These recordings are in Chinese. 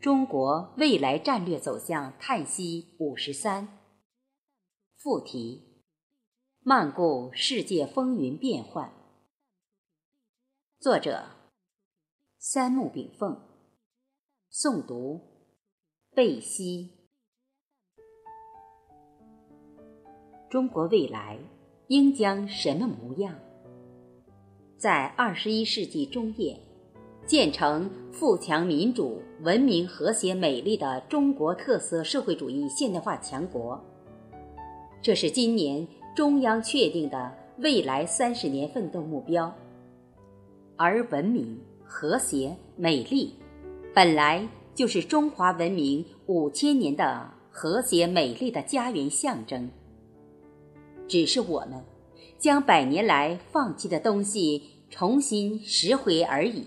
中国未来战略走向叹息五十三。附题：漫顾世界风云变幻。作者：三木炳凤。诵读：贝西。中国未来应将什么模样？在二十一世纪中叶。建成富强、民主、文明、和谐、美丽的中国特色社会主义现代化强国，这是今年中央确定的未来三十年奋斗目标。而文明、和谐、美丽，本来就是中华文明五千年的和谐美丽的家园象征。只是我们将百年来放弃的东西重新拾回而已。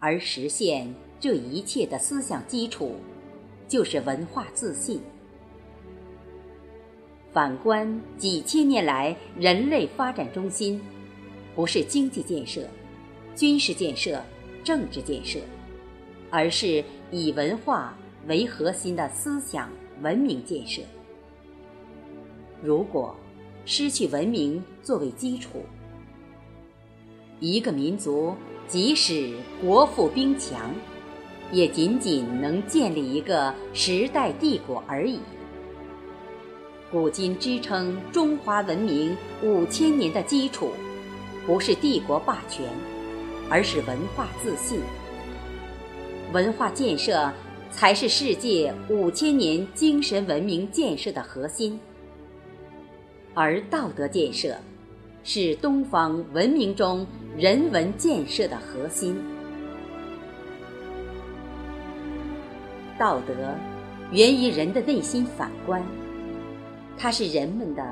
而实现这一切的思想基础，就是文化自信。反观几千年来人类发展中心，不是经济建设、军事建设、政治建设，而是以文化为核心的思想文明建设。如果失去文明作为基础，一个民族。即使国富兵强，也仅仅能建立一个时代帝国而已。古今支撑中华文明五千年的基础，不是帝国霸权，而是文化自信。文化建设才是世界五千年精神文明建设的核心，而道德建设。是东方文明中人文建设的核心。道德源于人的内心反观，它是人们的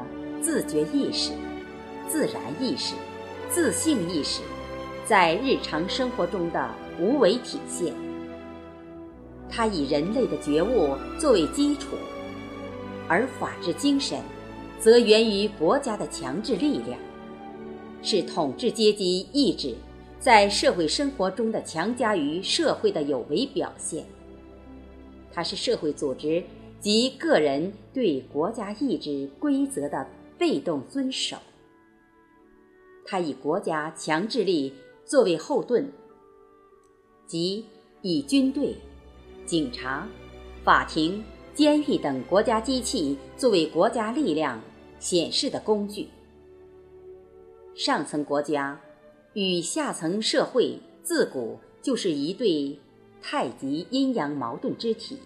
自觉意识、自然意识、自性意识在日常生活中的无为体现。它以人类的觉悟作为基础，而法治精神则源于国家的强制力量。是统治阶级意志在社会生活中的强加于社会的有为表现。它是社会组织及个人对国家意志规则的被动遵守。它以国家强制力作为后盾，即以军队、警察、法庭、监狱等国家机器作为国家力量显示的工具。上层国家与下层社会自古就是一对太极阴阳矛盾之体，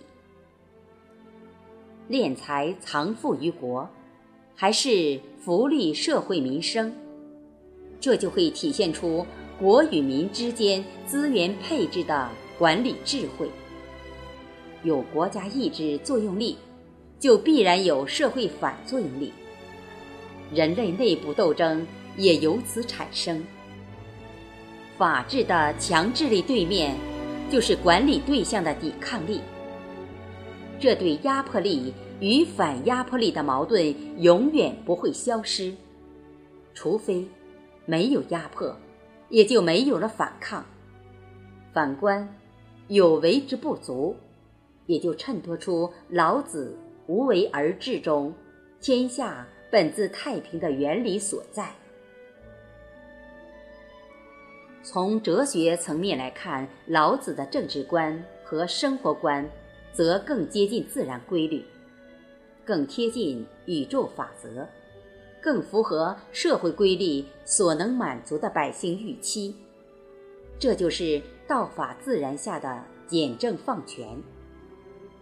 敛财藏富于国，还是福利社会民生，这就会体现出国与民之间资源配置的管理智慧。有国家意志作用力，就必然有社会反作用力，人类内部斗争。也由此产生。法治的强制力对面，就是管理对象的抵抗力。这对压迫力与反压迫力的矛盾永远不会消失，除非没有压迫，也就没有了反抗。反观有为之不足，也就衬托出老子“无为而治”中“天下本自太平”的原理所在。从哲学层面来看，老子的政治观和生活观，则更接近自然规律，更贴近宇宙法则，更符合社会规律所能满足的百姓预期。这就是道法自然下的简政放权，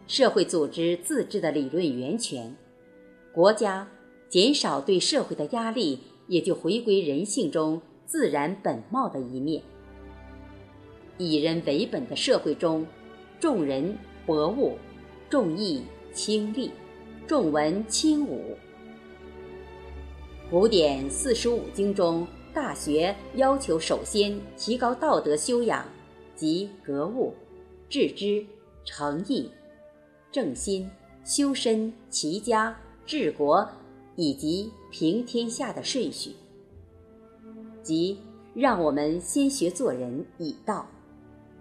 社会组织自治的理论源泉。国家减少对社会的压力，也就回归人性中。自然本貌的一面。以人为本的社会中，重人博物，重义轻利，重文轻武。古典四书五经中，《大学》要求首先提高道德修养，即格物、致知、诚意、正心、修身、齐家、治国，以及平天下的顺序。即让我们先学做人以道，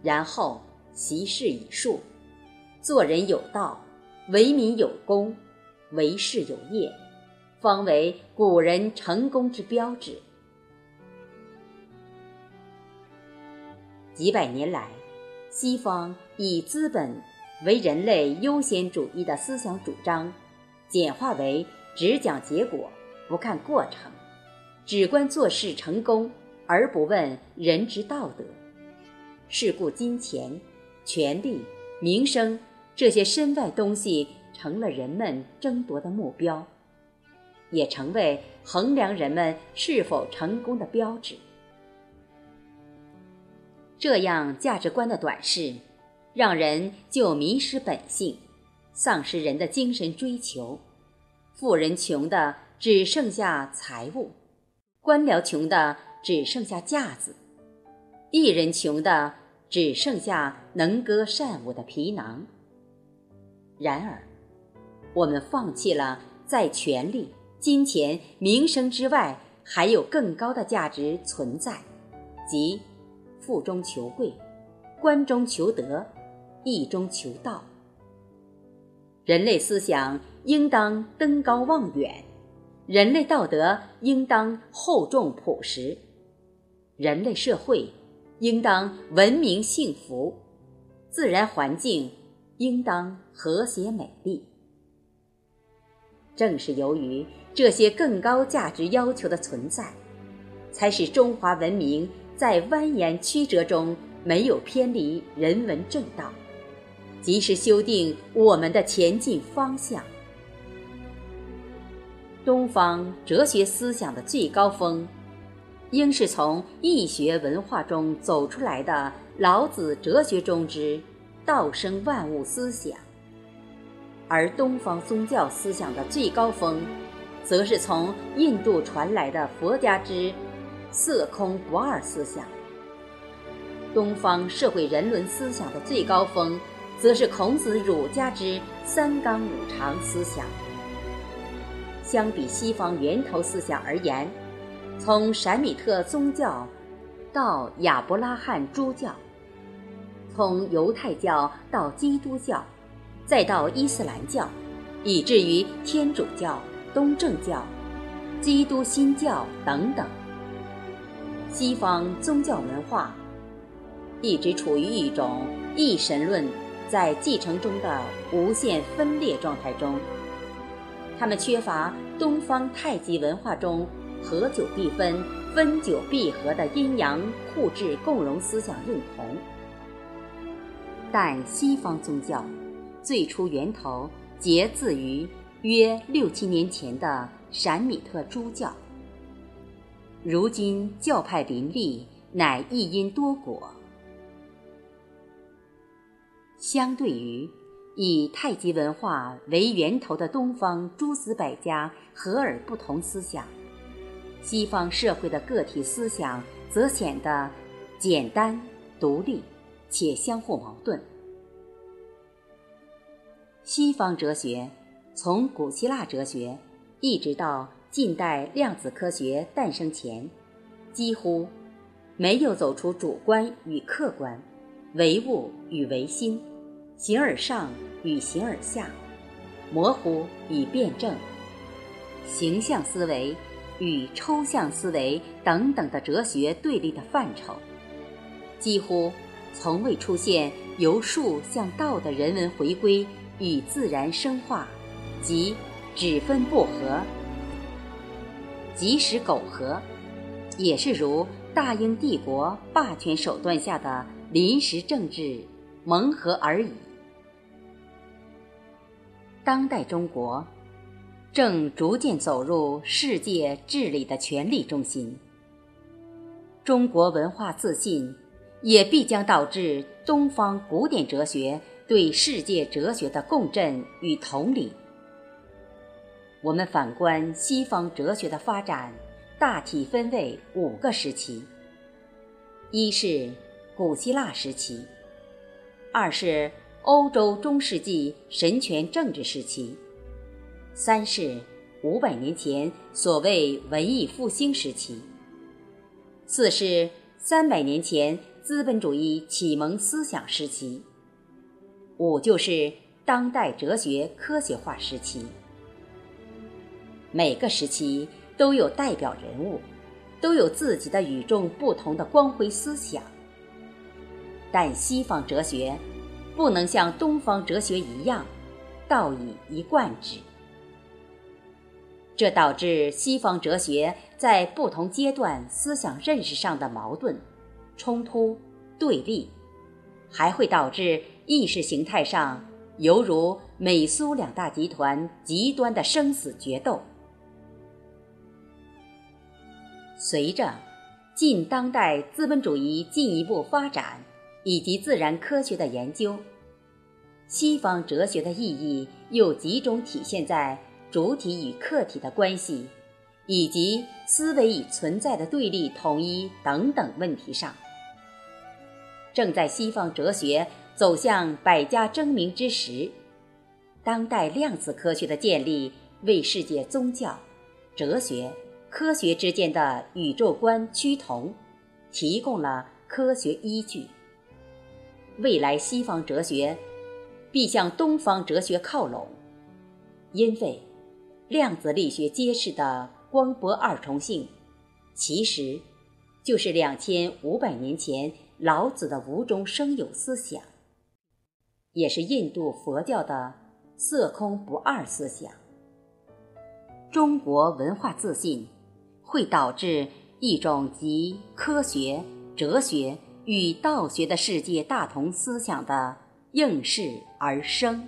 然后习事以术，做人有道，为民有功，为事有业，方为古人成功之标志。几百年来，西方以资本为人类优先主义的思想主张，简化为只讲结果，不看过程，只关做事成功，而不问人之道德。是故，金钱、权力、名声这些身外东西成了人们争夺的目标，也成为衡量人们是否成功的标志。这样价值观的短视，让人就迷失本性，丧失人的精神追求。富人穷的只剩下财物，官僚穷的只剩下架子，艺人穷的只剩下能歌善舞的皮囊。然而，我们放弃了在权力、金钱、名声之外还有更高的价值存在，即。富中求贵，官中求德，义中求道。人类思想应当登高望远，人类道德应当厚重朴实，人类社会应当文明幸福，自然环境应当和谐美丽。正是由于这些更高价值要求的存在，才使中华文明。在蜿蜒曲折中，没有偏离人文正道，及时修订我们的前进方向。东方哲学思想的最高峰，应是从易学文化中走出来的老子哲学中之“道生万物”思想；而东方宗教思想的最高峰，则是从印度传来的佛家之。色空不二思想，东方社会人伦思想的最高峰，则是孔子儒家之三纲五常思想。相比西方源头思想而言，从闪米特宗教到亚伯拉罕诸教，从犹太教到基督教，再到伊斯兰教，以至于天主教、东正教、基督新教等等。西方宗教文化一直处于一种一神论在继承中的无限分裂状态中，他们缺乏东方太极文化中合久必分、分久必合的阴阳互质共荣思想认同。但西方宗教最初源头皆自于约六七年前的闪米特诸教。如今教派林立，乃一因多果。相对于以太极文化为源头的东方诸子百家和而不同思想，西方社会的个体思想则显得简单独立，且相互矛盾。西方哲学从古希腊哲学一直到。近代量子科学诞生前，几乎没有走出主观与客观、唯物与唯心、形而上与形而下、模糊与辩证、形象思维与抽象思维等等的哲学对立的范畴，几乎从未出现由术向道的人文回归与自然生化，即只分不合。即使苟合，也是如大英帝国霸权手段下的临时政治蒙合而已。当代中国正逐渐走入世界治理的权力中心，中国文化自信也必将导致东方古典哲学对世界哲学的共振与统领。我们反观西方哲学的发展，大体分为五个时期：一是古希腊时期；二是欧洲中世纪神权政治时期；三是五百年前所谓文艺复兴时期；四是三百年前资本主义启蒙思想时期；五就是当代哲学科学化时期。每个时期都有代表人物，都有自己的与众不同的光辉思想。但西方哲学不能像东方哲学一样，道以一贯之。这导致西方哲学在不同阶段思想认识上的矛盾、冲突、对立，还会导致意识形态上犹如美苏两大集团极端的生死决斗。随着近当代资本主义进一步发展，以及自然科学的研究，西方哲学的意义又集中体现在主体与客体的关系，以及思维与存在的对立统一等等问题上。正在西方哲学走向百家争鸣之时，当代量子科学的建立为世界宗教、哲学。科学之间的宇宙观趋同，提供了科学依据。未来西方哲学必向东方哲学靠拢，因为量子力学揭示的光波二重性，其实就是两千五百年前老子的无中生有思想，也是印度佛教的色空不二思想。中国文化自信。会导致一种集科学、哲学与道学的世界大同思想的应势而生。